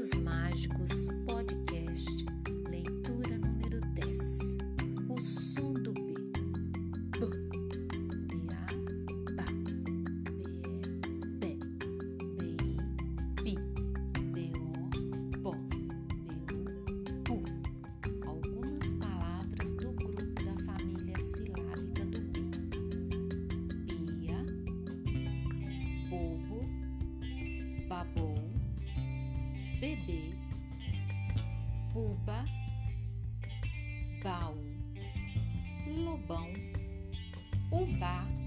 Contos Mágicos Podcast, leitura número 10. O som do B. B. B. A. B. B. B. B. B. B. O. B B. U. Algumas palavras do grupo da família silábica do B. Bia. Bobo. babo bebê, buba, baú, lobão, ubá.